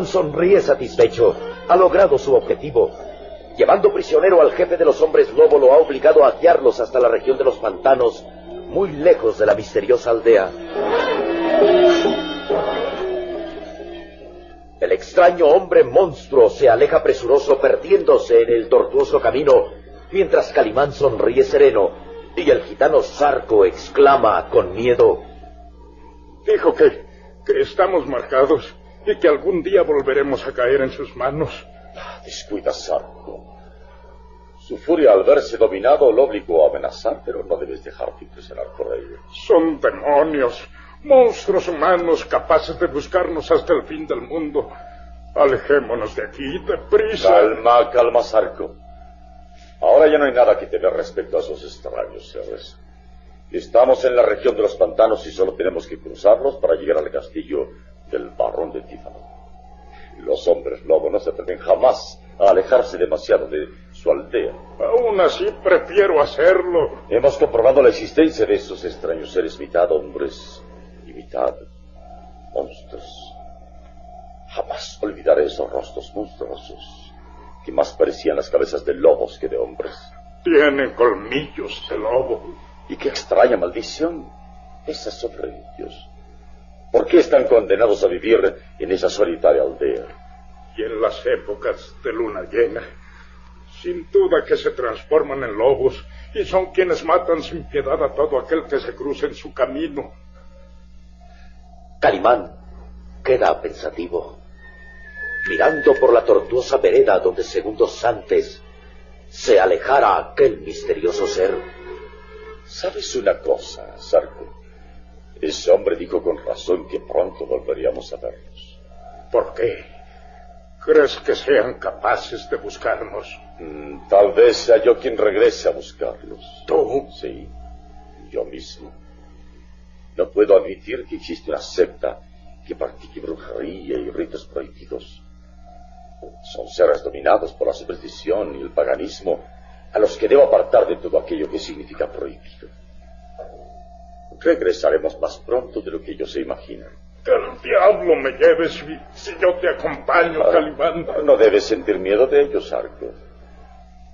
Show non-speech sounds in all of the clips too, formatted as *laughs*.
Calimán sonríe satisfecho. Ha logrado su objetivo. Llevando prisionero al jefe de los hombres lobo, lo ha obligado a guiarlos hasta la región de los pantanos, muy lejos de la misteriosa aldea. El extraño hombre monstruo se aleja presuroso, perdiéndose en el tortuoso camino, mientras Calimán sonríe sereno y el gitano Zarco exclama con miedo: Dijo que, que estamos marcados y que algún día volveremos a caer en sus manos. Descuida, Sarko. Su furia al verse dominado lo obligó a amenazar, pero no debes dejarte impresionar por ello. Son demonios, monstruos humanos capaces de buscarnos hasta el fin del mundo. Alejémonos de aquí, deprisa. Calma, calma, Sarko. Ahora ya no hay nada que temer respecto a esos extraños seres. Estamos en la región de los pantanos y solo tenemos que cruzarlos para llegar al castillo del barrón de Tífano. Los hombres lobo no se atreven jamás a alejarse demasiado de su aldea. Aún así prefiero hacerlo. Hemos comprobado la existencia de esos extraños seres mitad hombres y mitad monstruos. Jamás olvidaré esos rostros monstruosos que más parecían las cabezas de lobos que de hombres. Tienen colmillos de lobo. Y qué extraña maldición esa sobre ellos. ¿Por qué están condenados a vivir en esa solitaria aldea? Y en las épocas de luna llena, sin duda que se transforman en lobos y son quienes matan sin piedad a todo aquel que se cruce en su camino. Calimán queda pensativo, mirando por la tortuosa vereda donde segundos antes se alejara aquel misterioso ser. ¿Sabes una cosa, Sarko? Ese hombre dijo con razón que pronto volveríamos a vernos. ¿Por qué? ¿Crees que sean capaces de buscarnos? Mm, tal vez sea yo quien regrese a buscarlos. ¿Tú? Sí, yo mismo. No puedo admitir que existe una secta que practique brujería y ritos prohibidos. Son seres dominados por la superstición y el paganismo a los que debo apartar de todo aquello que significa prohibido. Regresaremos más pronto de lo que ellos se imaginan. Que el diablo me lleves si, yo te acompaño, Ah, Calimán. No debes sentir miedo de ellos, Arco.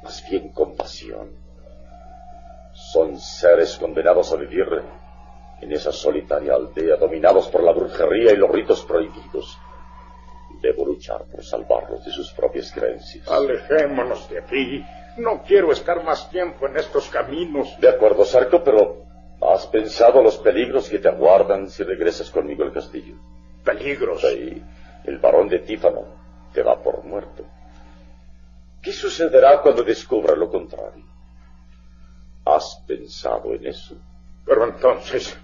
Más bien compasión. Son seres condenados a vivir en esa solitaria aldea, dominados por la brujería y los ritos prohibidos. Debo luchar por salvarlos de sus propias creencias. Alejémonos de aquí. No quiero estar más tiempo en estos caminos. De acuerdo, Sarco, pero ¿has pensado los peligros que te aguardan si regresas conmigo al castillo? Peligros. Sí, el barón de Tífano te da por muerto. ¿Qué sucederá cuando descubra lo contrario? ¿Has pensado en eso? Pero entonces,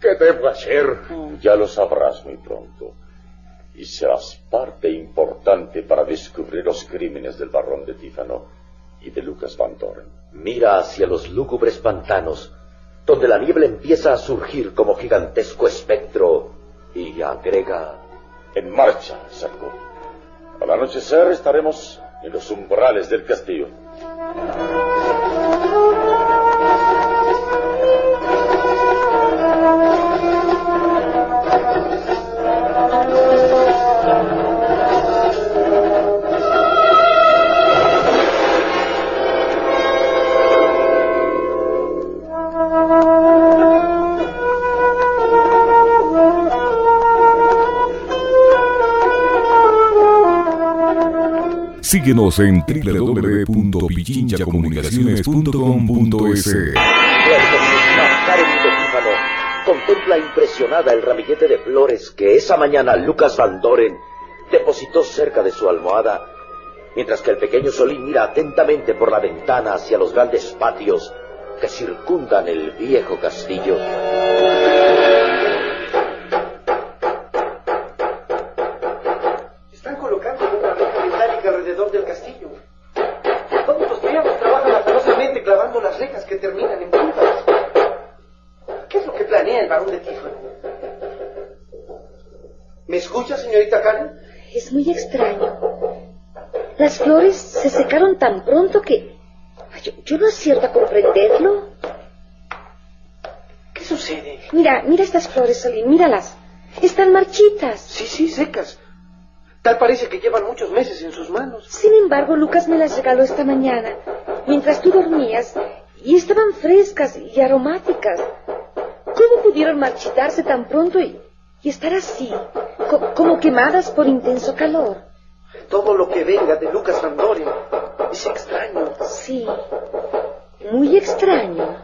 ¿qué debo hacer? Ya lo sabrás muy pronto. Y serás parte importante para descubrir los crímenes del barón de Tífano y de Lucas Van Doren. Mira hacia los lúgubres pantanos, donde la niebla empieza a surgir como gigantesco espectro, y agrega... En marcha, Sarko. Al anochecer estaremos en los umbrales del castillo. Síguenos en www.pichinchacomunicaciones.com.es. Contempla impresionada el ramillete de flores que esa mañana Lucas Van Doren depositó cerca de su almohada, mientras que el pequeño Solín mira atentamente por la ventana hacia los grandes patios que circundan el viejo castillo. Karen? Es muy extraño. Las flores se secaron tan pronto que yo, yo no acierto a comprenderlo. ¿Qué sucede? Mira, mira estas flores, Solín, míralas. Están marchitas. Sí, sí, secas. Tal parece que llevan muchos meses en sus manos. Sin embargo, Lucas me las regaló esta mañana, mientras tú dormías, y estaban frescas y aromáticas. ¿Cómo pudieron marchitarse tan pronto y, y estar así, co- como quemadas por intenso calor? Todo lo que venga de Lucas Van Doren es extraño. Sí, muy extraño.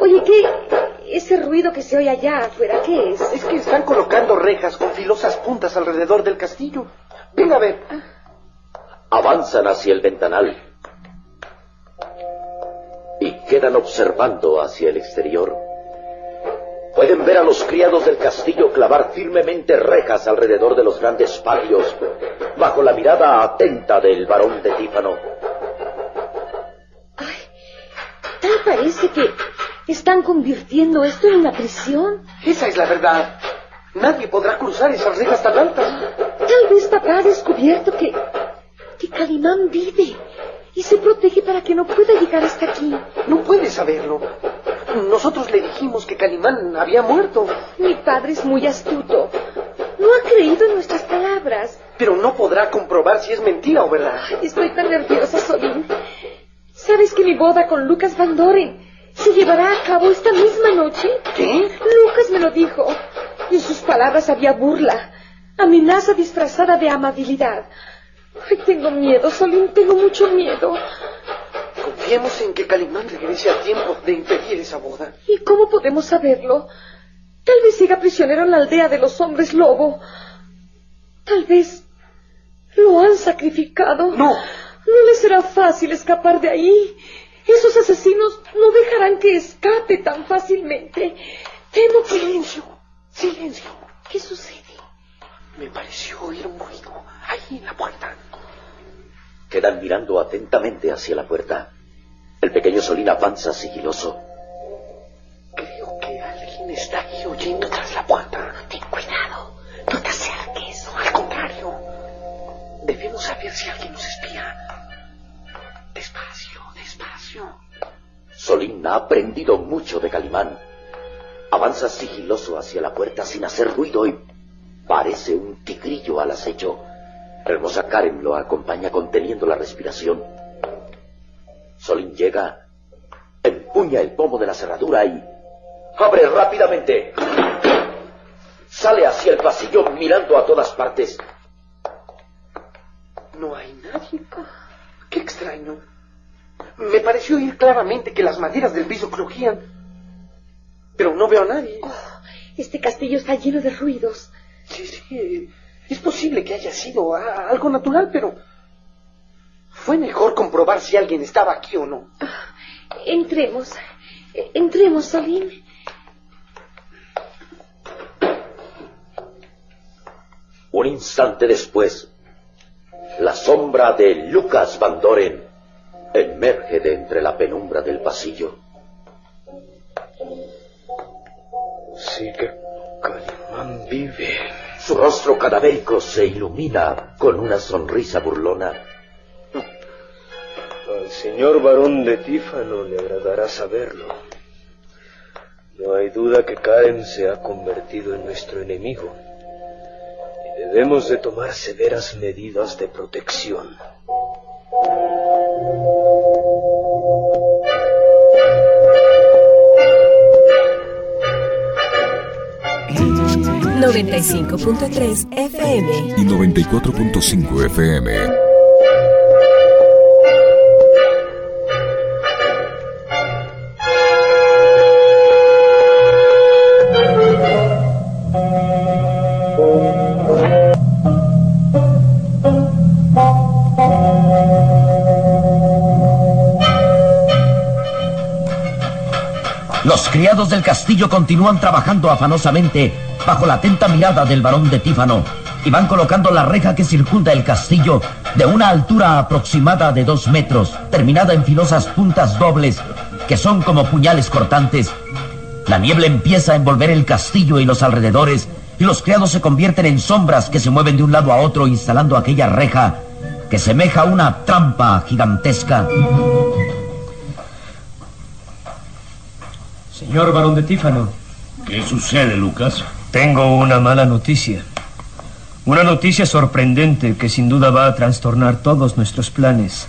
Oye, ¿qué? Ese ruido que se oye allá afuera, ¿qué es? Es que están colocando rejas con filosas puntas alrededor del castillo. Venga a ver. Avanzan hacia el ventanal y quedan observando hacia el exterior. Pueden ver a los criados del castillo clavar firmemente rejas alrededor de los grandes patios, bajo la mirada atenta del barón de Tífano. Tal parece que están convirtiendo esto en una prisión. Esa es la verdad. Nadie podrá cruzar esas rejas tan altas. Tal vez papá ha descubierto que, que Calimán vive y se protege para que no pueda llegar hasta aquí. No puede saberlo. Nosotros le dijimos que Calimán había muerto. Mi padre es muy astuto. No ha creído en nuestras palabras. Pero no podrá comprobar si es mentira o verdad. Estoy tan nerviosa, Solín. ¿Sabes que mi boda con Lucas Van Doren se llevará a cabo esta misma noche? ¿Qué? Lucas me lo dijo. Y en sus palabras había burla, amenaza disfrazada de amabilidad. Ay, tengo miedo, Solín, tengo mucho miedo. Confiemos en que Calimán regrese a tiempo de impedir esa boda. ¿Y cómo podemos saberlo? Tal vez siga prisionero en la aldea de los hombres lobo. Tal vez lo han sacrificado. No. No le será fácil escapar de ahí. Esos asesinos no dejarán que escape tan fácilmente. Temo que... Silencio, silencio. ¿Qué sucede? Me pareció oír un ruido ahí en la puerta. Quedan mirando atentamente hacia la puerta. El pequeño Solín avanza sigiloso. Creo que alguien está yendo tras la puerta. Ten cuidado. No te acerques. Al contrario. Debemos saber si alguien nos espía. Despacio, despacio. Solín ha aprendido mucho de Calimán. Avanza sigiloso hacia la puerta sin hacer ruido y parece un tigrillo al acecho. La hermosa Karen lo acompaña conteniendo la respiración. Solín llega, empuña el pomo de la cerradura y abre rápidamente. Sale hacia el pasillo mirando a todas partes. No hay nadie. Qué extraño. Me pareció oír claramente que las maderas del piso crujían. Pero no veo a nadie. Oh, este castillo está lleno de ruidos. Sí, sí. Es posible que haya sido algo natural, pero fue mejor comprobar si alguien estaba aquí o no. Entremos. Entremos, Salim. Un instante después, la sombra de Lucas Van Doren emerge de entre la penumbra del pasillo. Sí que Calimán vive. Su rostro cadavérico se ilumina con una sonrisa burlona. Al señor barón de Tífano le agradará saberlo. No hay duda que Karen se ha convertido en nuestro enemigo. Y debemos de tomar severas medidas de protección. 95.3 FM y 94.5 FM. Los criados del castillo continúan trabajando afanosamente bajo la atenta mirada del barón de Tífano y van colocando la reja que circunda el castillo de una altura aproximada de dos metros, terminada en filosas puntas dobles que son como puñales cortantes. La niebla empieza a envolver el castillo y los alrededores y los criados se convierten en sombras que se mueven de un lado a otro instalando aquella reja que semeja una trampa gigantesca. Señor barón de Tífano. ¿Qué sucede, Lucas? Tengo una mala noticia. Una noticia sorprendente que sin duda va a trastornar todos nuestros planes.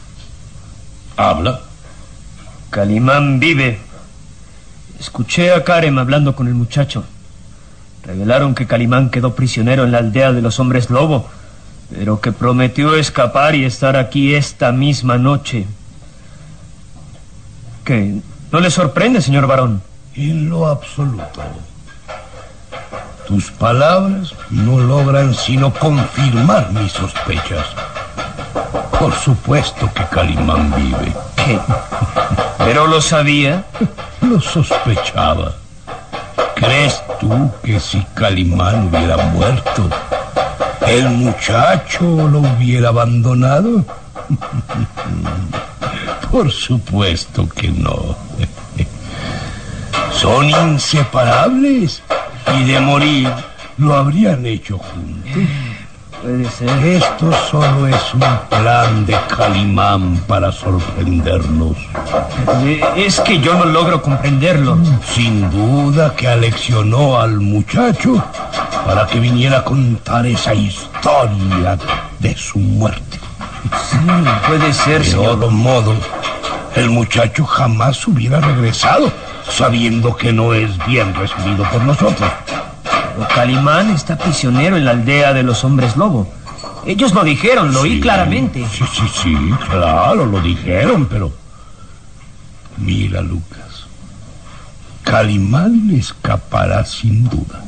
¿Habla? Calimán vive. Escuché a Karem hablando con el muchacho. Revelaron que Calimán quedó prisionero en la aldea de los hombres lobo, pero que prometió escapar y estar aquí esta misma noche. ¿Qué? ¿No le sorprende, señor varón? En lo absoluto. Tus palabras no logran sino confirmar mis sospechas. Por supuesto que Calimán vive. ¿Qué? ¿Pero lo sabía? Lo sospechaba. ¿Crees tú que si Calimán hubiera muerto, el muchacho lo hubiera abandonado? *laughs* Por supuesto que no. Son inseparables y de morir lo habrían hecho juntos. Puede ser. Esto solo es un plan de Calimán para sorprendernos. Eh, Es que yo no logro comprenderlo. Sin duda que aleccionó al muchacho para que viniera a contar esa historia de su muerte. Sí, puede ser, De señor. otro modo, el muchacho jamás hubiera regresado, sabiendo que no es bien recibido por nosotros. Pero Calimán está prisionero en la aldea de los hombres lobo. Ellos lo dijeron, lo oí claramente. Sí, sí, sí, claro, lo dijeron, pero... Mira, Lucas. Calimán escapará sin duda.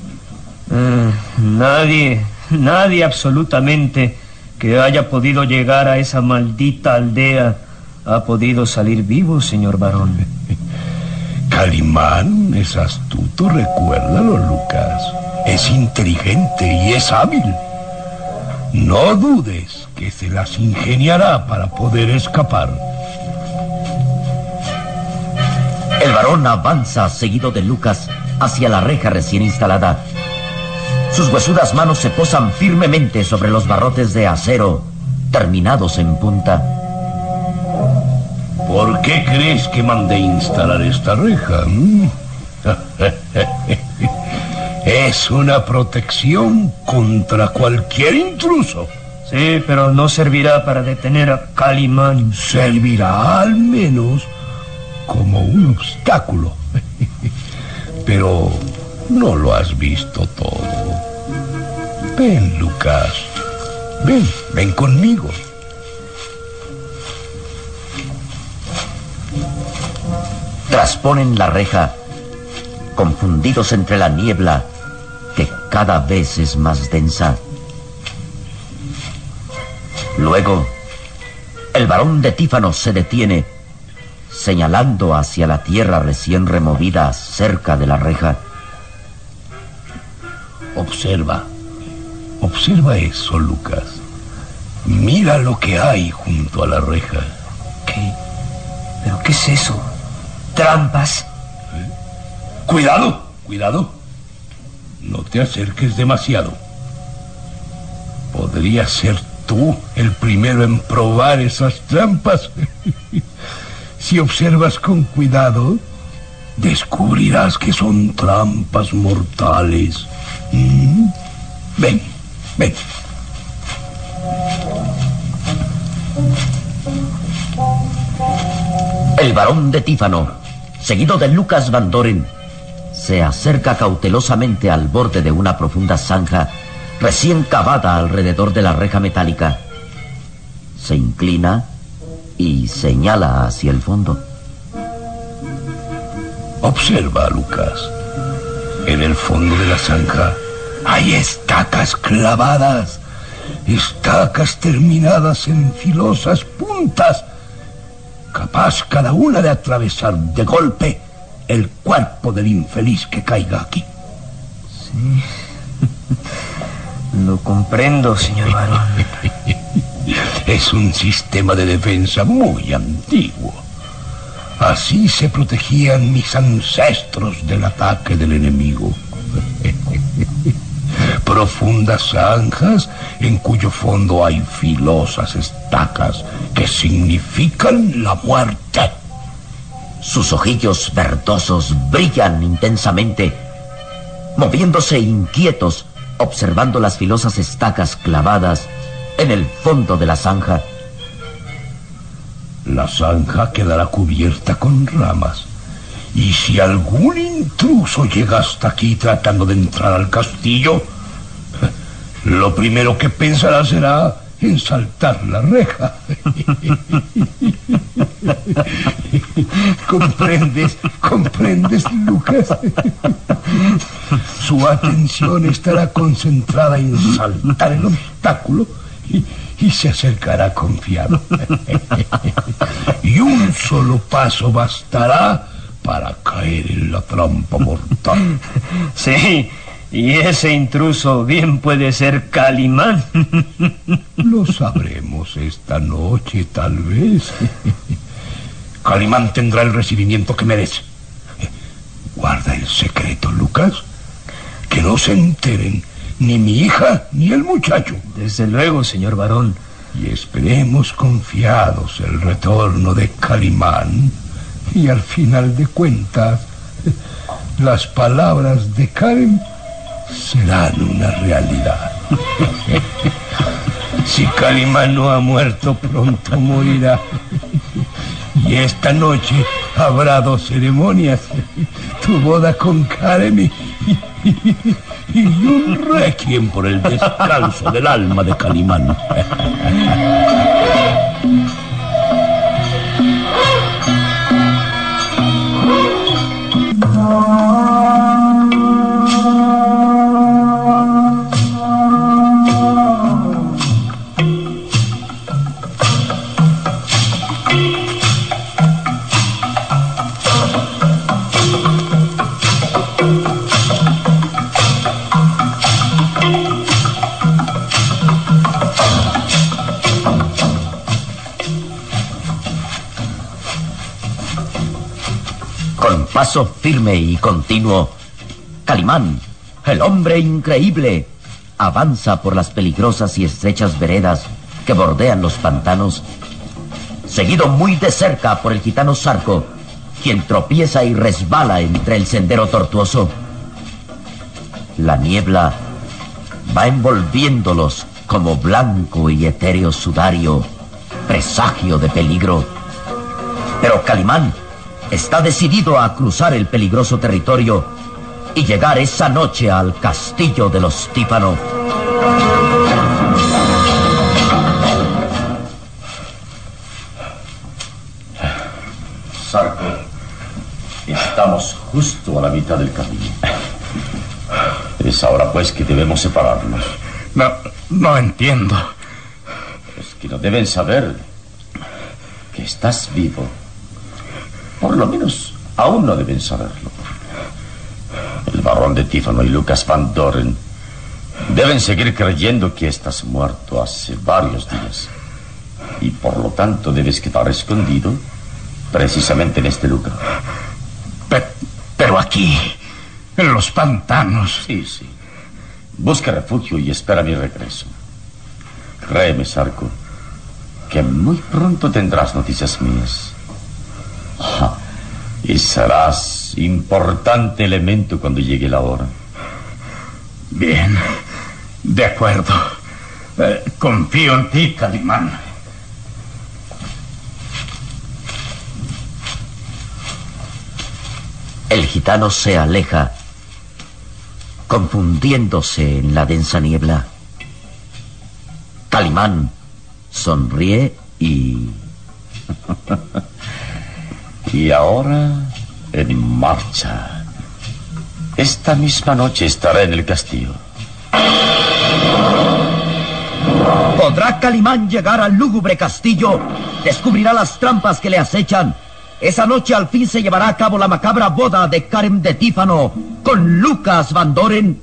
Eh, nadie, nadie absolutamente que haya podido llegar a esa maldita aldea ha podido salir vivo, señor varón. *laughs* Calimán es astuto, recuérdalo, Lucas. Es inteligente y es hábil. No dudes que se las ingeniará para poder escapar. El varón avanza, seguido de Lucas, hacia la reja recién instalada. Sus huesudas manos se posan firmemente sobre los barrotes de acero, terminados en punta. ¿Por qué crees que mandé instalar esta reja? mm? *laughs* es una protección contra cualquier intruso. Sí, pero no servirá para detener a Calimán. Servirá al menos como un obstáculo. *laughs* Pero no lo has visto todo. Ven, Lucas. Ven, ven conmigo. Trasponen la reja, confundidos entre la niebla, que cada vez es más densa. Luego, el varón de Tífano se detiene, señalando hacia la tierra recién removida cerca de la reja. Observa. Observa eso, Lucas. Mira lo que hay junto a la reja. ¿Qué? ¿Pero qué es eso? ¿Trampas? Cuidado, cuidado. No te acerques demasiado. Podría ser tú el primero en probar esas trampas. *laughs* si observas con cuidado, descubrirás que son trampas mortales. Mm. Ven, ven. El varón de Tífano, seguido de Lucas Van Doren, se acerca cautelosamente al borde de una profunda zanja recién cavada alrededor de la reja metálica. Se inclina y señala hacia el fondo. Observa, Lucas. En el fondo de la zanja hay estacas clavadas, estacas terminadas en filosas puntas, capaz cada una de atravesar de golpe el cuerpo del infeliz que caiga aquí. Sí. *laughs* Lo comprendo, señor varón. *laughs* Es un sistema de defensa muy antiguo. Así se protegían mis ancestros del ataque del enemigo. *laughs* Profundas zanjas en cuyo fondo hay filosas estacas que significan la muerte. Sus ojillos verdosos brillan intensamente, moviéndose inquietos, observando las filosas estacas clavadas en el fondo de la zanja. La zanja quedará cubierta con ramas. Y si algún intruso llega hasta aquí tratando de entrar al castillo, lo primero que pensará será en saltar la reja. ¿Comprendes? ¿Comprendes, Lucas? Su atención estará concentrada en saltar el obstáculo y, y se acercará confiado. y un solo paso bastará para caer en la trampa mortal. Sí, y ese intruso bien puede ser Calimán. *laughs* Lo sabremos esta noche, tal vez. *laughs* Calimán tendrá el recibimiento que merece. Guarda el secreto, Lucas. Que no se enteren ni mi hija ni el muchacho. Desde luego, señor varón. Y esperemos confiados el retorno de Calimán. Y al final de cuentas, las palabras de Karen serán una realidad. si Calimán no ha muerto, pronto morirá. Y esta noche habrá dos ceremonias. Tu boda con y, y un requiem por el descanso del alma de Calimán. Paso firme y continuo, Calimán, el hombre increíble, avanza por las peligrosas y estrechas veredas que bordean los pantanos, seguido muy de cerca por el gitano Sarco, quien tropieza y resbala entre el sendero tortuoso. La niebla va envolviéndolos como blanco y etéreo sudario, presagio de peligro. Pero Calimán está decidido a cruzar el peligroso territorio y llegar esa noche al castillo de los Tífano. Sarko, estamos justo a la mitad del camino. Es ahora pues que debemos separarnos. No, no entiendo. Es que no deben saber que estás vivo. Por lo menos aún no deben saberlo. El barón de Tífano y Lucas Van Doren deben seguir creyendo que estás muerto hace varios días. Y por lo tanto debes quedar escondido precisamente en este lugar. Pero, pero aquí, en los pantanos. Sí, sí. Busca refugio y espera mi regreso. Créeme, Sarko, que muy pronto tendrás noticias mías. Y serás importante elemento cuando llegue la hora. Bien, de acuerdo. Eh, confío en ti, Calimán. El gitano se aleja, confundiéndose en la densa niebla. Calimán sonríe y... *laughs* y ahora, en marcha. Esta misma noche estará en el castillo. ¿Podrá Calimán llegar al lúgubre castillo? ¿Descubrirá las trampas que le acechan? Esa noche al fin se llevará a cabo la macabra boda de Karen de Tífano con Lucas Van Doren.